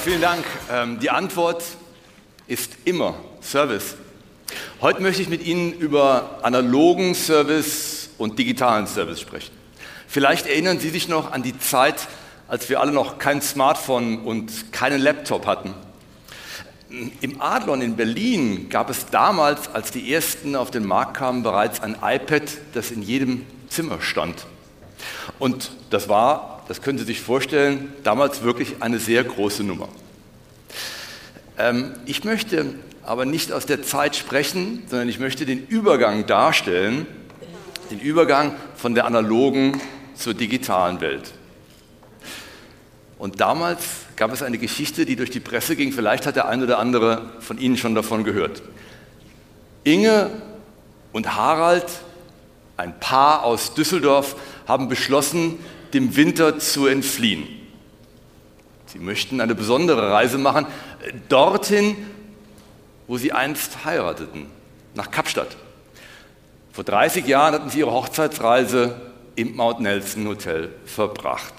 Vielen Dank. Ähm, die Antwort ist immer Service. Heute möchte ich mit Ihnen über analogen Service und digitalen Service sprechen. Vielleicht erinnern Sie sich noch an die Zeit, als wir alle noch kein Smartphone und keinen Laptop hatten. Im Adlon in Berlin gab es damals, als die ersten auf den Markt kamen, bereits ein iPad, das in jedem Zimmer stand. Und das war, das können Sie sich vorstellen, damals wirklich eine sehr große Nummer. Ähm, ich möchte aber nicht aus der Zeit sprechen, sondern ich möchte den Übergang darstellen, den Übergang von der analogen zur digitalen Welt. Und damals gab es eine Geschichte, die durch die Presse ging. Vielleicht hat der eine oder andere von Ihnen schon davon gehört. Inge und Harald, ein Paar aus Düsseldorf, haben beschlossen, dem Winter zu entfliehen. Sie möchten eine besondere Reise machen, dorthin, wo sie einst heirateten, nach Kapstadt. Vor 30 Jahren hatten sie ihre Hochzeitsreise im Mount Nelson Hotel verbracht.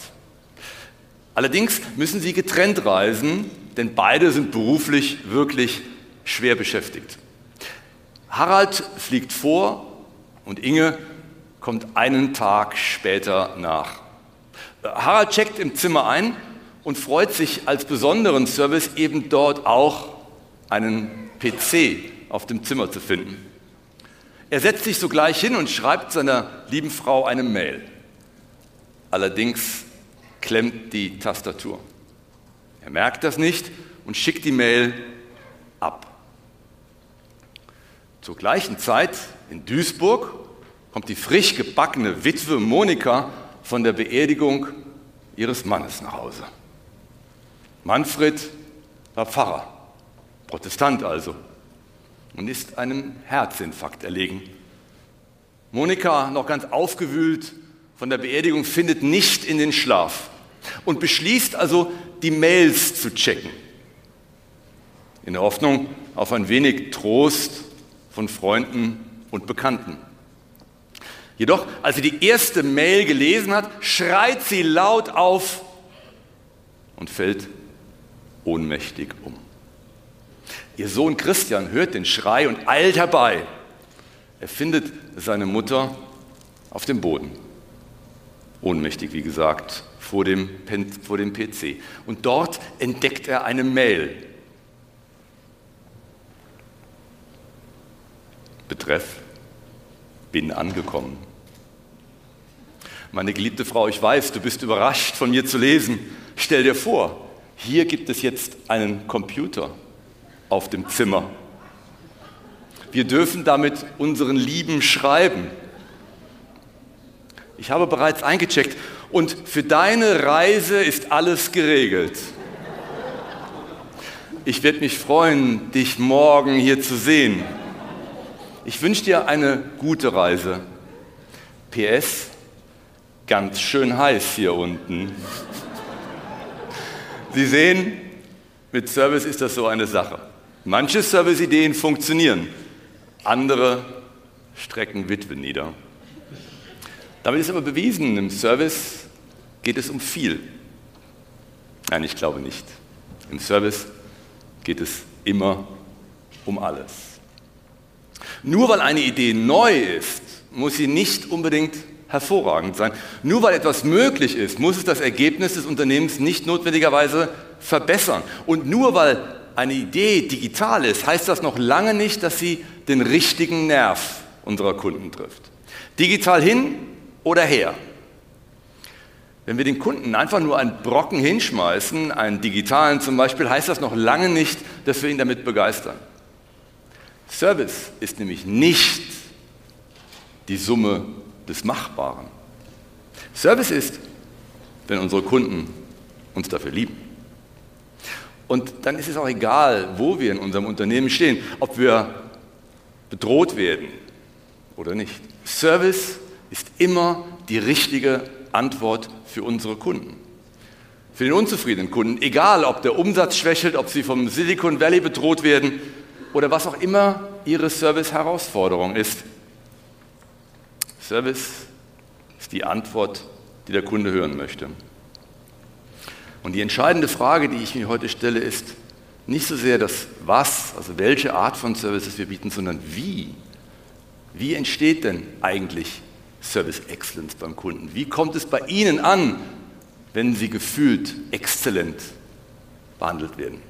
Allerdings müssen sie getrennt reisen, denn beide sind beruflich wirklich schwer beschäftigt. Harald fliegt vor und Inge kommt einen Tag später nach. Harald checkt im Zimmer ein und freut sich als besonderen Service eben dort auch einen PC auf dem Zimmer zu finden. Er setzt sich sogleich hin und schreibt seiner lieben Frau eine Mail. Allerdings klemmt die Tastatur. Er merkt das nicht und schickt die Mail ab. Zur gleichen Zeit in Duisburg kommt die frisch gebackene Witwe Monika von der Beerdigung ihres Mannes nach Hause. Manfred war Pfarrer, Protestant also, und ist einem Herzinfarkt erlegen. Monika, noch ganz aufgewühlt von der Beerdigung, findet nicht in den Schlaf und beschließt also, die Mails zu checken, in der Hoffnung auf ein wenig Trost von Freunden und Bekannten. Jedoch, als sie die erste Mail gelesen hat, schreit sie laut auf und fällt ohnmächtig um. Ihr Sohn Christian hört den Schrei und eilt herbei. Er findet seine Mutter auf dem Boden. Ohnmächtig, wie gesagt, vor dem, vor dem PC. Und dort entdeckt er eine Mail. Betreff, bin angekommen. Meine geliebte Frau, ich weiß, du bist überrascht von mir zu lesen. Stell dir vor, hier gibt es jetzt einen Computer auf dem Zimmer. Wir dürfen damit unseren Lieben schreiben. Ich habe bereits eingecheckt und für deine Reise ist alles geregelt. Ich werde mich freuen, dich morgen hier zu sehen. Ich wünsche dir eine gute Reise. PS, ganz schön heiß hier unten. Sie sehen, mit Service ist das so eine Sache. Manche Serviceideen funktionieren, andere strecken Witwen nieder. Damit ist aber bewiesen, im Service geht es um viel. Nein, ich glaube nicht. Im Service geht es immer um alles. Nur weil eine Idee neu ist, muss sie nicht unbedingt hervorragend sein. Nur weil etwas möglich ist, muss es das Ergebnis des Unternehmens nicht notwendigerweise verbessern. Und nur weil eine Idee digital ist, heißt das noch lange nicht, dass sie den richtigen Nerv unserer Kunden trifft. Digital hin oder her. Wenn wir den Kunden einfach nur einen Brocken hinschmeißen, einen digitalen zum Beispiel, heißt das noch lange nicht, dass wir ihn damit begeistern. Service ist nämlich nicht die Summe des Machbaren. Service ist, wenn unsere Kunden uns dafür lieben. Und dann ist es auch egal, wo wir in unserem Unternehmen stehen, ob wir bedroht werden oder nicht. Service ist immer die richtige Antwort für unsere Kunden. Für den unzufriedenen Kunden, egal ob der Umsatz schwächelt, ob sie vom Silicon Valley bedroht werden oder was auch immer ihre Service-Herausforderung ist. Service ist die Antwort, die der Kunde hören möchte. Und die entscheidende Frage, die ich mir heute stelle, ist nicht so sehr das Was, also welche Art von Services wir bieten, sondern wie. Wie entsteht denn eigentlich Service Excellence beim Kunden? Wie kommt es bei Ihnen an, wenn Sie gefühlt exzellent behandelt werden?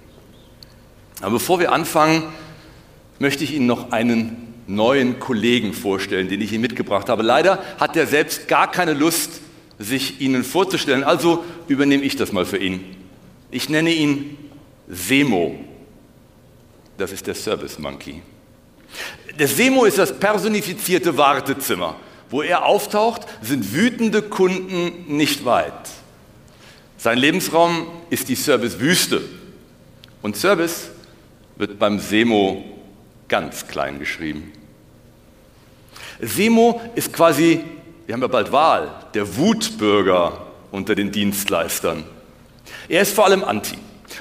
Aber bevor wir anfangen, möchte ich Ihnen noch einen neuen Kollegen vorstellen, den ich Ihnen mitgebracht habe. Leider hat er selbst gar keine Lust, sich Ihnen vorzustellen. Also übernehme ich das mal für ihn. Ich nenne ihn Semo. Das ist der Service Monkey. Der Semo ist das personifizierte Wartezimmer. Wo er auftaucht, sind wütende Kunden nicht weit. Sein Lebensraum ist die Servicewüste. Und Service wird beim Semo ganz klein geschrieben. Semo ist quasi wir haben ja bald Wahl, der Wutbürger unter den Dienstleistern. Er ist vor allem anti.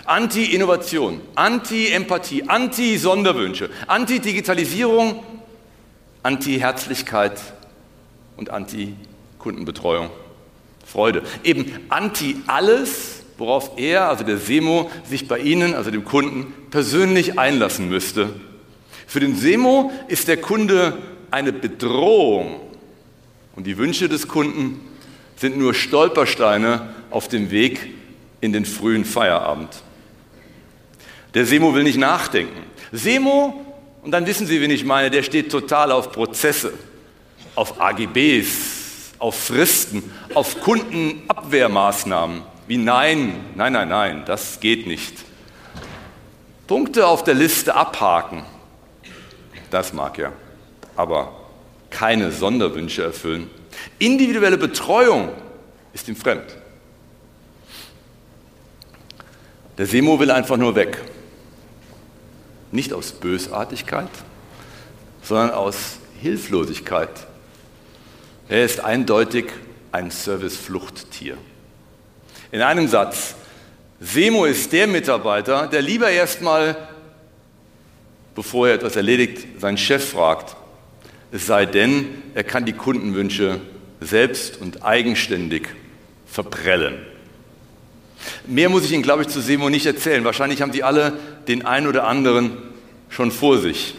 Anti-Innovation, Anti-Empathie, Anti-Sonderwünsche, Anti-Digitalisierung, Anti-Herzlichkeit und Anti-Kundenbetreuung. Freude. Eben Anti-alles, worauf er, also der Semo, sich bei Ihnen, also dem Kunden, persönlich einlassen müsste. Für den Semo ist der Kunde eine Bedrohung und die Wünsche des Kunden sind nur Stolpersteine auf dem Weg in den frühen Feierabend. Der Semo will nicht nachdenken. Semo, und dann wissen Sie, wen ich meine, der steht total auf Prozesse, auf AGBs, auf Fristen, auf Kundenabwehrmaßnahmen. Wie nein, nein, nein, nein, das geht nicht. Punkte auf der Liste abhaken, das mag er. Aber keine Sonderwünsche erfüllen. Individuelle Betreuung ist ihm fremd. Der Semo will einfach nur weg. Nicht aus Bösartigkeit, sondern aus Hilflosigkeit. Er ist eindeutig ein Servicefluchttier. In einem Satz, Semo ist der Mitarbeiter, der lieber erstmal, bevor er etwas erledigt, seinen Chef fragt, es sei denn, er kann die Kundenwünsche selbst und eigenständig verprellen. Mehr muss ich Ihnen, glaube ich, zu Semo nicht erzählen. Wahrscheinlich haben Sie alle den einen oder anderen schon vor sich.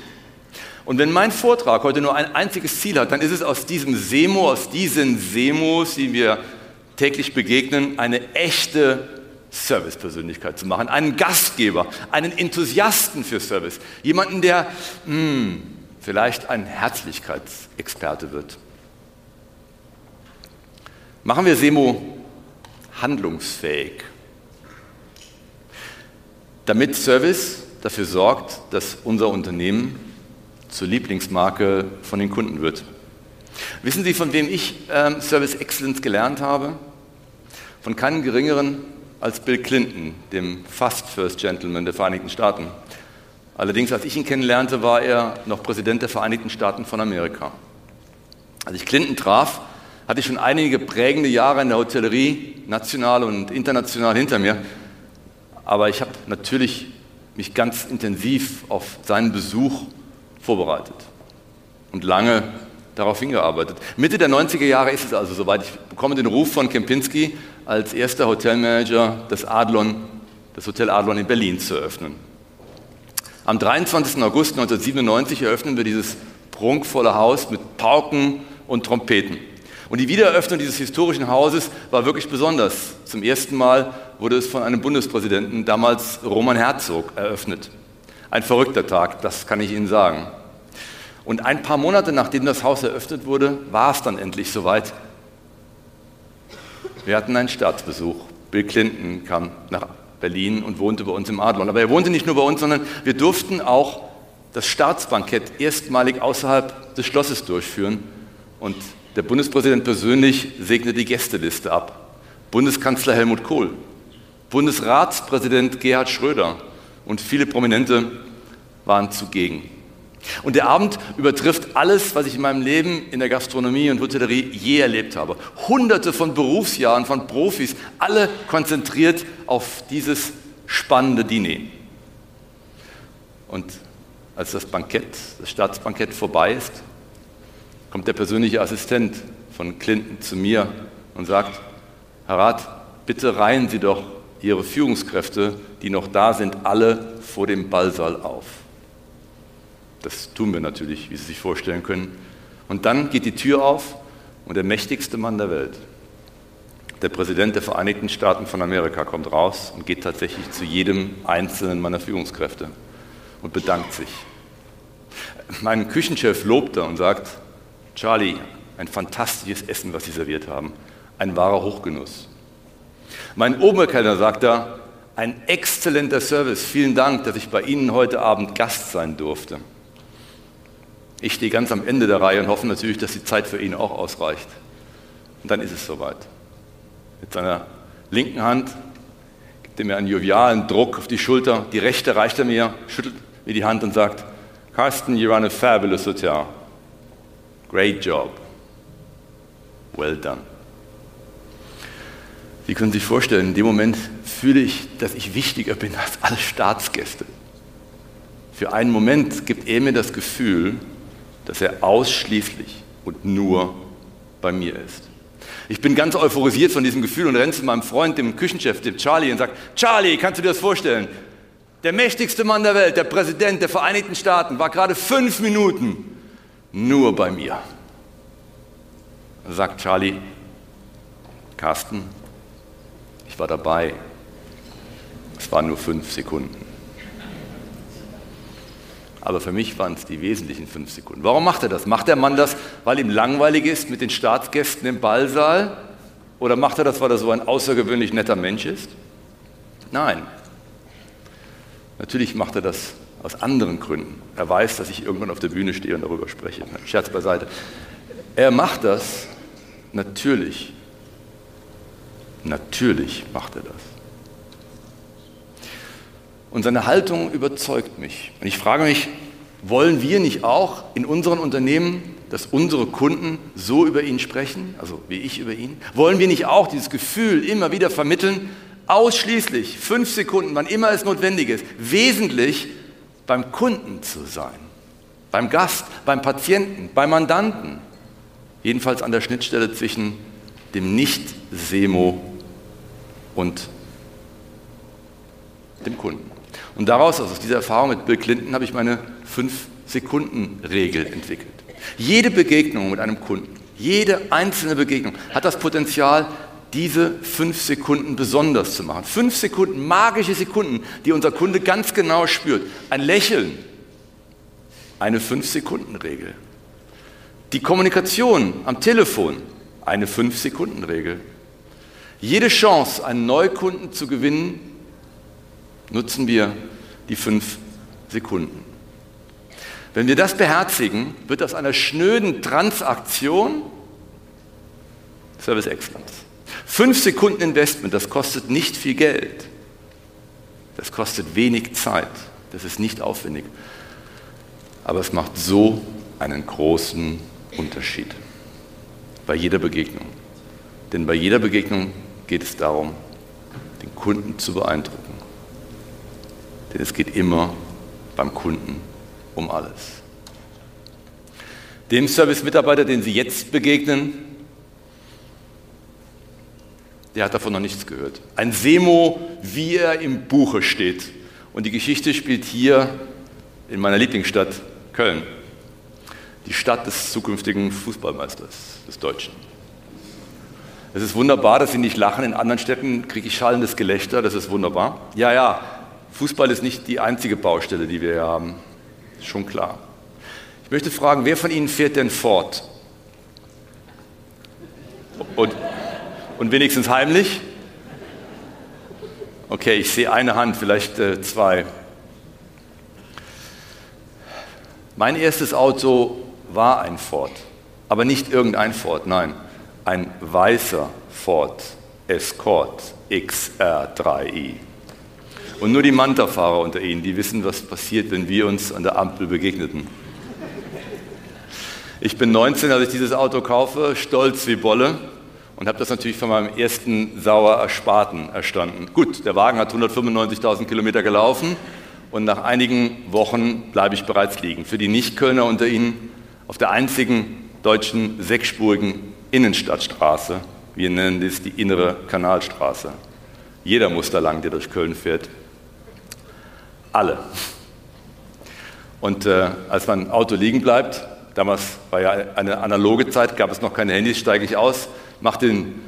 Und wenn mein Vortrag heute nur ein einziges Ziel hat, dann ist es aus diesem Semo, aus diesen Semos, die wir täglich begegnen, eine echte Servicepersönlichkeit zu machen, einen Gastgeber, einen Enthusiasten für Service, jemanden, der mh, hm, vielleicht ein Herzlichkeitsexperte wird. Machen wir Semo handlungsfähig, damit Service dafür sorgt, dass unser Unternehmen zur Lieblingsmarke von den Kunden wird. Wissen Sie, von wem ich äh, Service Excellence gelernt habe? Von keinem geringeren als Bill Clinton, dem Fast First Gentleman der Vereinigten Staaten. Allerdings, als ich ihn kennenlernte, war er noch Präsident der Vereinigten Staaten von Amerika. Als ich Clinton traf, hatte ich schon einige prägende Jahre in der Hotellerie, national und international hinter mir. Aber ich habe natürlich mich ganz intensiv auf seinen Besuch vorbereitet und lange darauf hingearbeitet. Mitte der 90er Jahre ist es also soweit. Ich bekomme den Ruf von Kempinski, als erster Hotelmanager das Adlon, das Hotel Adlon in Berlin zu eröffnen. Am 23. August 1997 eröffnen wir dieses prunkvolle Haus mit Pauken und Trompeten. Und die Wiedereröffnung dieses historischen Hauses war wirklich besonders. Zum ersten Mal wurde es von einem Bundespräsidenten, damals Roman Herzog, eröffnet. Ein verrückter Tag, das kann ich Ihnen sagen. Und ein paar Monate nachdem das Haus eröffnet wurde, war es dann endlich soweit. Wir hatten einen Staatsbesuch. Bill Clinton kam nach Berlin und wohnte bei uns im Adlon. Aber er wohnte nicht nur bei uns, sondern wir durften auch das Staatsbankett erstmalig außerhalb des Schlosses durchführen. Und der Bundespräsident persönlich segnete die Gästeliste ab. Bundeskanzler Helmut Kohl Bundesratspräsident Gerhard Schröder und viele Prominente waren zugegen. Und der Abend übertrifft alles, was ich in meinem Leben in der Gastronomie und Hotellerie je erlebt habe. Hunderte von Berufsjahren von Profis, alle konzentriert auf dieses spannende Diner. Und als das Bankett, das Staatsbankett vorbei ist, kommt der persönliche Assistent von Clinton zu mir und sagt, Herr Rat, bitte reihen Sie doch Ihre Führungskräfte, die noch da sind, alle vor dem Ballsaal auf. Das tun wir natürlich, wie Sie sich vorstellen können. Und dann geht die Tür auf und der mächtigste Mann der Welt, der Präsident der Vereinigten Staaten von Amerika, kommt raus und geht tatsächlich zu jedem einzelnen meiner Führungskräfte und bedankt sich. Mein Küchenchef lobt er und sagt, Charlie, ein fantastisches Essen, was Sie serviert haben, ein wahrer Hochgenuss. Mein Oberkellner sagt da, ein exzellenter Service, vielen Dank, dass ich bei Ihnen heute Abend Gast sein durfte. Ich stehe ganz am Ende der Reihe und hoffe natürlich, dass die Zeit für ihn auch ausreicht. Und dann ist es soweit. Mit seiner linken Hand gibt er mir einen jovialen Druck auf die Schulter, die rechte reicht er mir, schüttelt mir die Hand und sagt, Carsten, you run a fabulous hotel. Great job. Well done. Sie können sich vorstellen, in dem Moment fühle ich, dass ich wichtiger bin als alle Staatsgäste. Für einen Moment gibt er mir das Gefühl, dass er ausschließlich und nur bei mir ist. Ich bin ganz euphorisiert von diesem Gefühl und renne zu meinem Freund, dem Küchenchef, dem Charlie, und sage, Charlie, kannst du dir das vorstellen? Der mächtigste Mann der Welt, der Präsident der Vereinigten Staaten, war gerade fünf Minuten nur bei mir. Sagt Charlie, Carsten, ich war dabei. Es waren nur fünf Sekunden. Aber für mich waren es die wesentlichen fünf Sekunden. Warum macht er das? Macht der Mann das, weil ihm langweilig ist mit den Staatsgästen im Ballsaal? Oder macht er das, weil er so ein außergewöhnlich netter Mensch ist? Nein. Natürlich macht er das aus anderen Gründen. Er weiß, dass ich irgendwann auf der Bühne stehe und darüber spreche. Scherz beiseite. Er macht das natürlich. Natürlich macht er das. Und seine Haltung überzeugt mich. Und ich frage mich, wollen wir nicht auch in unseren Unternehmen, dass unsere Kunden so über ihn sprechen, also wie ich über ihn? Wollen wir nicht auch dieses Gefühl immer wieder vermitteln, ausschließlich fünf Sekunden, wann immer es notwendig ist, wesentlich beim Kunden zu sein? Beim Gast, beim Patienten, beim Mandanten? Jedenfalls an der Schnittstelle zwischen dem Nicht-Semo und dem Kunden. Und daraus, also aus dieser Erfahrung mit Bill Clinton, habe ich meine 5-Sekunden-Regel entwickelt. Jede Begegnung mit einem Kunden, jede einzelne Begegnung hat das Potenzial, diese fünf Sekunden besonders zu machen. Fünf Sekunden, magische Sekunden, die unser Kunde ganz genau spürt. Ein Lächeln, eine Fünf-Sekunden-Regel. Die Kommunikation am Telefon, eine Fünf-Sekunden-Regel. Jede Chance, einen Neukunden zu gewinnen, nutzen wir die fünf Sekunden. Wenn wir das beherzigen, wird aus einer schnöden Transaktion Service Excellence. Fünf Sekunden Investment, das kostet nicht viel Geld. Das kostet wenig Zeit. Das ist nicht aufwendig. Aber es macht so einen großen Unterschied. Bei jeder Begegnung. Denn bei jeder Begegnung geht es darum, den Kunden zu beeindrucken. Denn es geht immer beim Kunden um alles. Dem Service-Mitarbeiter, den Sie jetzt begegnen, der hat davon noch nichts gehört. Ein Semo, wie er im Buche steht. Und die Geschichte spielt hier in meiner Lieblingsstadt Köln, die Stadt des zukünftigen Fußballmeisters, des Deutschen. Es ist wunderbar, dass Sie nicht lachen. In anderen Städten kriege ich schallendes Gelächter, das ist wunderbar. Ja, ja, Fußball ist nicht die einzige Baustelle, die wir hier haben. Schon klar. Ich möchte fragen, wer von Ihnen fährt denn fort? Und, und wenigstens heimlich? Okay, ich sehe eine Hand, vielleicht äh, zwei. Mein erstes Auto war ein Ford, aber nicht irgendein Ford, nein, ein weißer Ford Escort XR3i. Und nur die Manta-Fahrer unter Ihnen, die wissen, was passiert, wenn wir uns an der Ampel begegneten. Ich bin 19, als ich dieses Auto kaufe, stolz wie Bolle und habe das natürlich von meinem ersten sauer Ersparten erstanden. Gut, der Wagen hat 195.000 Kilometer gelaufen und nach einigen Wochen bleibe ich bereits liegen. Für die Nicht-Kölner unter Ihnen auf der einzigen deutschen sechsspurigen Innenstadtstraße. Wir nennen das die innere Kanalstraße. Jeder muss da lang, der durch Köln fährt. Alle. Und äh, als mein Auto liegen bleibt, damals war ja eine analoge Zeit, gab es noch keine Handys, steige ich aus, mache den,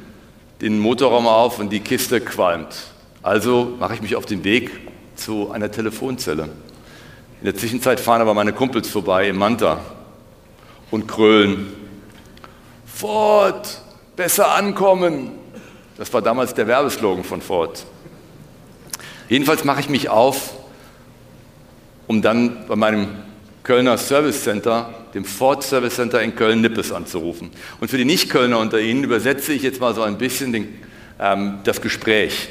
den Motorraum auf und die Kiste qualmt. Also mache ich mich auf den Weg zu einer Telefonzelle. In der Zwischenzeit fahren aber meine Kumpels vorbei im Manta und krölen. Ford, besser ankommen. Das war damals der Werbeslogan von Ford. Jedenfalls mache ich mich auf, um dann bei meinem Kölner Service Center, dem Ford Service Center in Köln-Nippes anzurufen. Und für die Nicht-Kölner unter Ihnen übersetze ich jetzt mal so ein bisschen den, ähm, das Gespräch.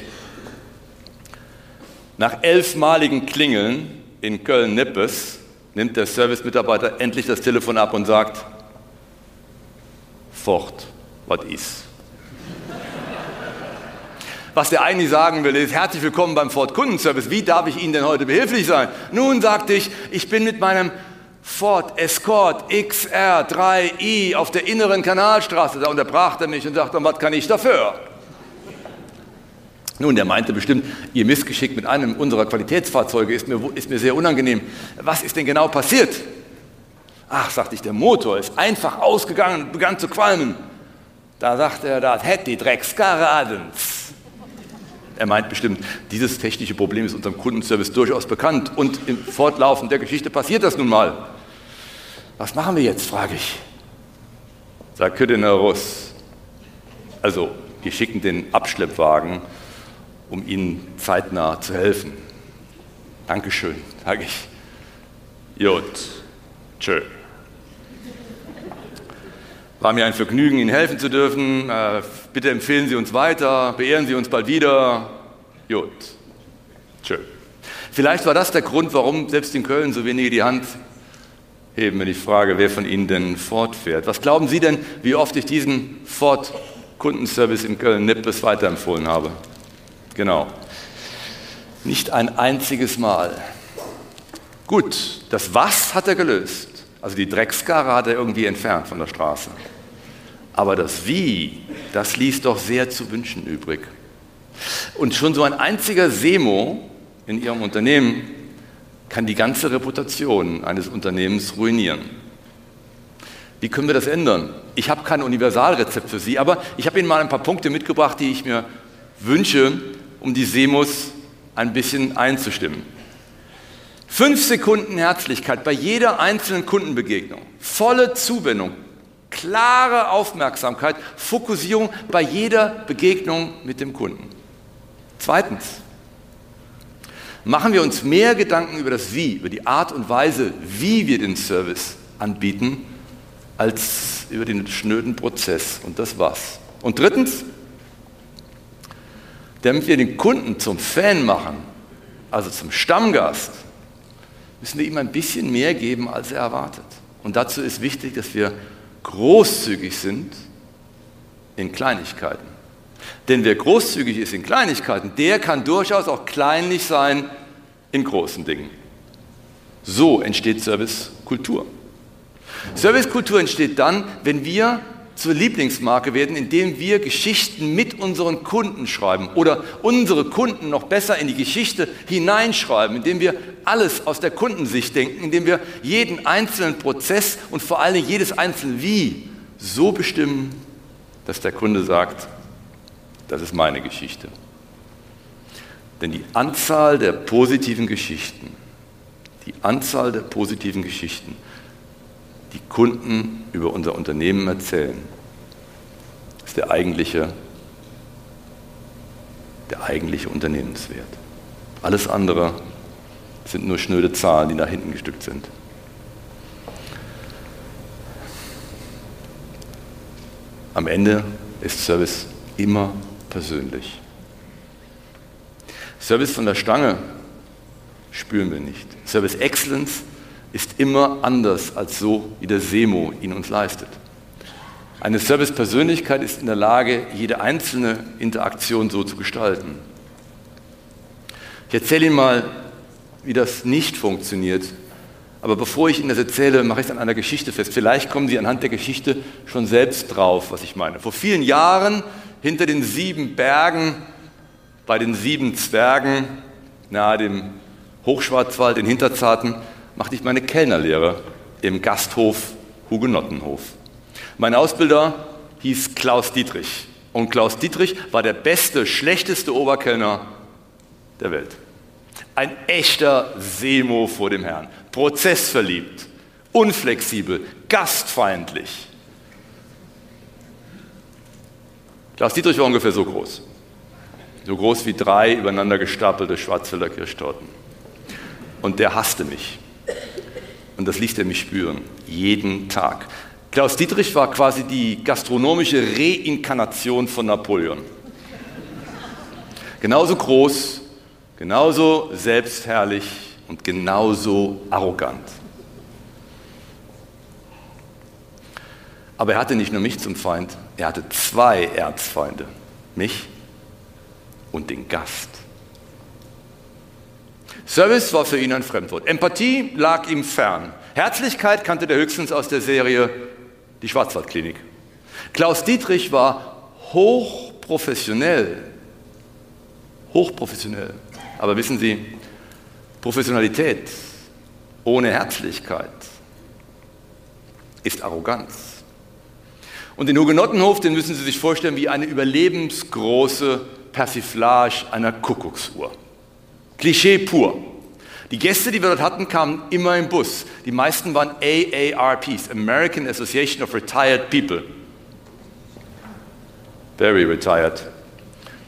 Nach elfmaligen Klingeln in Köln-Nippes nimmt der Service-Mitarbeiter endlich das Telefon ab und sagt, Ford, was ist? Was der eigentlich sagen will, ist, herzlich willkommen beim Ford Kundenservice. Wie darf ich Ihnen denn heute behilflich sein? Nun sagte ich, ich bin mit meinem Ford Escort XR 3i auf der inneren Kanalstraße. Da unterbrach er mich und sagte, was kann ich dafür? Nun, der meinte bestimmt, Ihr Missgeschick mit einem unserer Qualitätsfahrzeuge ist mir, ist mir sehr unangenehm. Was ist denn genau passiert? Ach, sagte ich, der Motor ist einfach ausgegangen und begann zu qualmen. Da sagte er, das hätte die Dreckskaradens. Er meint bestimmt, dieses technische Problem ist unserem Kundenservice durchaus bekannt und im Fortlaufen der Geschichte passiert das nun mal. Was machen wir jetzt, frage ich. Sagt Russ. Also, wir schicken den Abschleppwagen, um Ihnen zeitnah zu helfen. Dankeschön, sage ich. Jut, tschö. War mir ein Vergnügen, Ihnen helfen zu dürfen. Äh, bitte empfehlen Sie uns weiter, beehren Sie uns bald wieder. Gut. Tschö. Vielleicht war das der Grund, warum selbst in Köln so wenige die Hand heben, wenn ich frage, wer von Ihnen denn fortfährt. Was glauben Sie denn, wie oft ich diesen Ford-Kundenservice in Köln-Nippes weiterempfohlen habe? Genau. Nicht ein einziges Mal. Gut, das Was hat er gelöst. Also die Dreckskarre hat er irgendwie entfernt von der Straße. Aber das Wie, das ließ doch sehr zu wünschen übrig. Und schon so ein einziger Semo in Ihrem Unternehmen kann die ganze Reputation eines Unternehmens ruinieren. Wie können wir das ändern? Ich habe kein Universalrezept für Sie, aber ich habe Ihnen mal ein paar Punkte mitgebracht, die ich mir wünsche, um die Semos ein bisschen einzustimmen. Fünf Sekunden Herzlichkeit bei jeder einzelnen Kundenbegegnung, volle Zuwendung, klare Aufmerksamkeit, Fokussierung bei jeder Begegnung mit dem Kunden. Zweitens, machen wir uns mehr Gedanken über das Wie, über die Art und Weise, wie wir den Service anbieten, als über den schnöden Prozess und das Was. Und drittens, damit wir den Kunden zum Fan machen, also zum Stammgast, müssen wir ihm ein bisschen mehr geben, als er erwartet. Und dazu ist wichtig, dass wir großzügig sind in Kleinigkeiten. Denn wer großzügig ist in Kleinigkeiten, der kann durchaus auch kleinlich sein in großen Dingen. So entsteht Servicekultur. Servicekultur entsteht dann, wenn wir zur Lieblingsmarke werden, indem wir Geschichten mit unseren Kunden schreiben oder unsere Kunden noch besser in die Geschichte hineinschreiben, indem wir alles aus der Kundensicht denken, indem wir jeden einzelnen Prozess und vor allem jedes einzelne Wie so bestimmen, dass der Kunde sagt, das ist meine Geschichte. Denn die Anzahl der positiven Geschichten, die Anzahl der positiven Geschichten die Kunden über unser Unternehmen erzählen, ist der eigentliche, der eigentliche Unternehmenswert. Alles andere sind nur schnöde Zahlen, die nach hinten gestückt sind. Am Ende ist Service immer persönlich. Service von der Stange spüren wir nicht. Service Excellence ist immer anders als so, wie der Semo ihn uns leistet. Eine Service-Persönlichkeit ist in der Lage, jede einzelne Interaktion so zu gestalten. Ich erzähle Ihnen mal, wie das nicht funktioniert. Aber bevor ich Ihnen das erzähle, mache ich es an einer Geschichte fest. Vielleicht kommen Sie anhand der Geschichte schon selbst drauf, was ich meine. Vor vielen Jahren, hinter den sieben Bergen, bei den sieben Zwergen, nahe dem Hochschwarzwald in Hinterzarten, machte ich meine Kellnerlehre im Gasthof Hugenottenhof. Mein Ausbilder hieß Klaus Dietrich. Und Klaus Dietrich war der beste, schlechteste Oberkellner der Welt. Ein echter Semo vor dem Herrn. Prozessverliebt, unflexibel, gastfeindlich. Klaus Dietrich war ungefähr so groß. So groß wie drei übereinander gestapelte Schwarzwälder Kirschtorten. Und der hasste mich. Und das ließ er mich spüren. Jeden Tag. Klaus Dietrich war quasi die gastronomische Reinkarnation von Napoleon. Genauso groß, genauso selbstherrlich und genauso arrogant. Aber er hatte nicht nur mich zum Feind, er hatte zwei Erzfeinde, mich und den Gast. Service war für ihn ein Fremdwort. Empathie lag ihm fern. Herzlichkeit kannte er höchstens aus der Serie die Schwarzwaldklinik. Klaus Dietrich war hochprofessionell. Hochprofessionell. Aber wissen Sie, Professionalität ohne Herzlichkeit ist Arroganz. Und den Hugenottenhof, den müssen Sie sich vorstellen wie eine überlebensgroße Persiflage einer Kuckucksuhr. Klischee pur. Die Gäste, die wir dort hatten, kamen immer im Bus. Die meisten waren AARPs, American Association of Retired People. Very retired.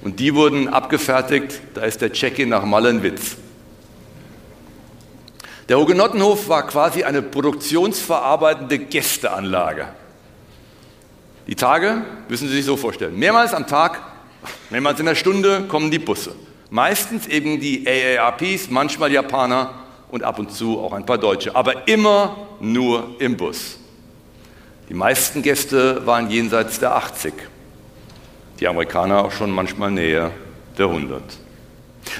Und die wurden abgefertigt, da ist der Check-in nach Mallenwitz. Der Hugenottenhof war quasi eine produktionsverarbeitende Gästeanlage. Die Tage müssen Sie sich so vorstellen. Mehrmals am Tag, mehrmals in der Stunde kommen die Busse. Meistens eben die AARPs, manchmal Japaner und ab und zu auch ein paar Deutsche, aber immer nur im Bus. Die meisten Gäste waren jenseits der 80, die Amerikaner auch schon manchmal näher der 100.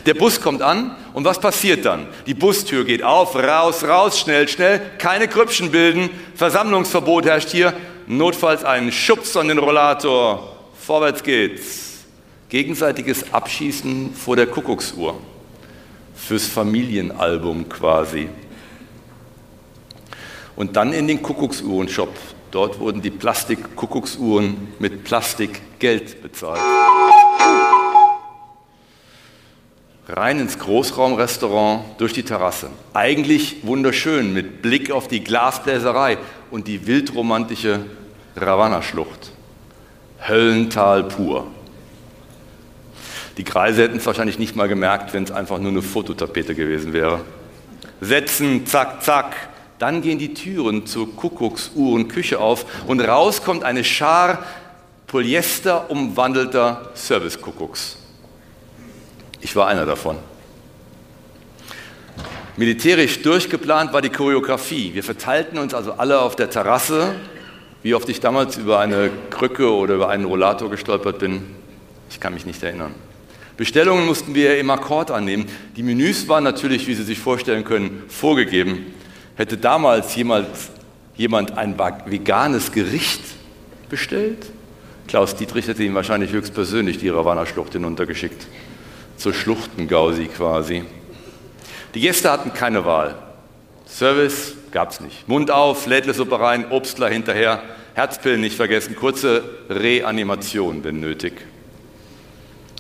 Der Bus kommt an und was passiert dann? Die Bustür geht auf, raus, raus, schnell, schnell, keine Krüppchen bilden, Versammlungsverbot herrscht hier, notfalls einen Schubs an den Rollator, vorwärts geht's gegenseitiges Abschießen vor der Kuckucksuhr. Fürs Familienalbum quasi. Und dann in den Kuckucksuhren-Shop. Dort wurden die Plastik-Kuckucksuhren mit Plastikgeld bezahlt. Rein ins Großraumrestaurant durch die Terrasse. Eigentlich wunderschön mit Blick auf die Glasbläserei und die wildromantische Ravanna-Schlucht. Höllental pur. Die Kreise hätten es wahrscheinlich nicht mal gemerkt, wenn es einfach nur eine Fototapete gewesen wäre. Setzen, zack, zack. Dann gehen die Türen zur Kuckucksuhrenküche auf und raus kommt eine Schar Polyester umwandelter Service-Kuckucks. Ich war einer davon. Militärisch durchgeplant war die Choreografie. Wir verteilten uns also alle auf der Terrasse. Wie oft ich damals über eine Krücke oder über einen Rollator gestolpert bin, ich kann mich nicht erinnern. Bestellungen mussten wir im Akkord annehmen. Die Menüs waren natürlich, wie Sie sich vorstellen können, vorgegeben. Hätte damals jemals jemand ein veganes Gericht bestellt? Klaus Dietrich hätte ihm wahrscheinlich höchstpersönlich die Ravanna-Schlucht hinuntergeschickt. Zur Schluchtengausi quasi. Die Gäste hatten keine Wahl. Service gab es nicht. Mund auf, Lädlesuppe rein, Obstler hinterher, Herzpillen nicht vergessen, kurze Reanimation, wenn nötig.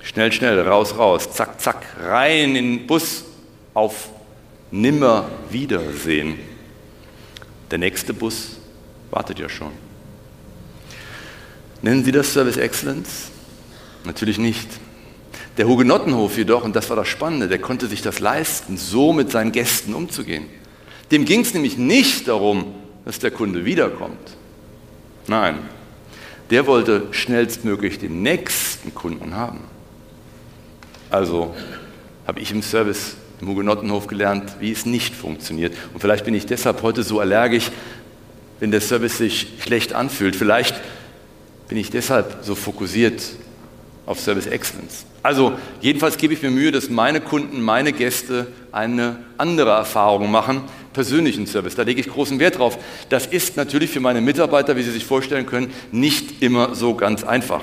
Schnell, schnell, raus, raus, zack, zack, rein in den Bus auf nimmer Wiedersehen. Der nächste Bus wartet ja schon. Nennen Sie das Service Excellence? Natürlich nicht. Der Hugenottenhof jedoch, und das war das Spannende, der konnte sich das leisten, so mit seinen Gästen umzugehen. Dem ging es nämlich nicht darum, dass der Kunde wiederkommt. Nein, der wollte schnellstmöglich den nächsten Kunden haben. Also habe ich im Service im Hugenottenhof gelernt, wie es nicht funktioniert. Und vielleicht bin ich deshalb heute so allergisch, wenn der Service sich schlecht anfühlt. Vielleicht bin ich deshalb so fokussiert auf Service Excellence. Also jedenfalls gebe ich mir Mühe, dass meine Kunden, meine Gäste eine andere Erfahrung machen, persönlichen Service. Da lege ich großen Wert drauf. Das ist natürlich für meine Mitarbeiter, wie Sie sich vorstellen können, nicht immer so ganz einfach.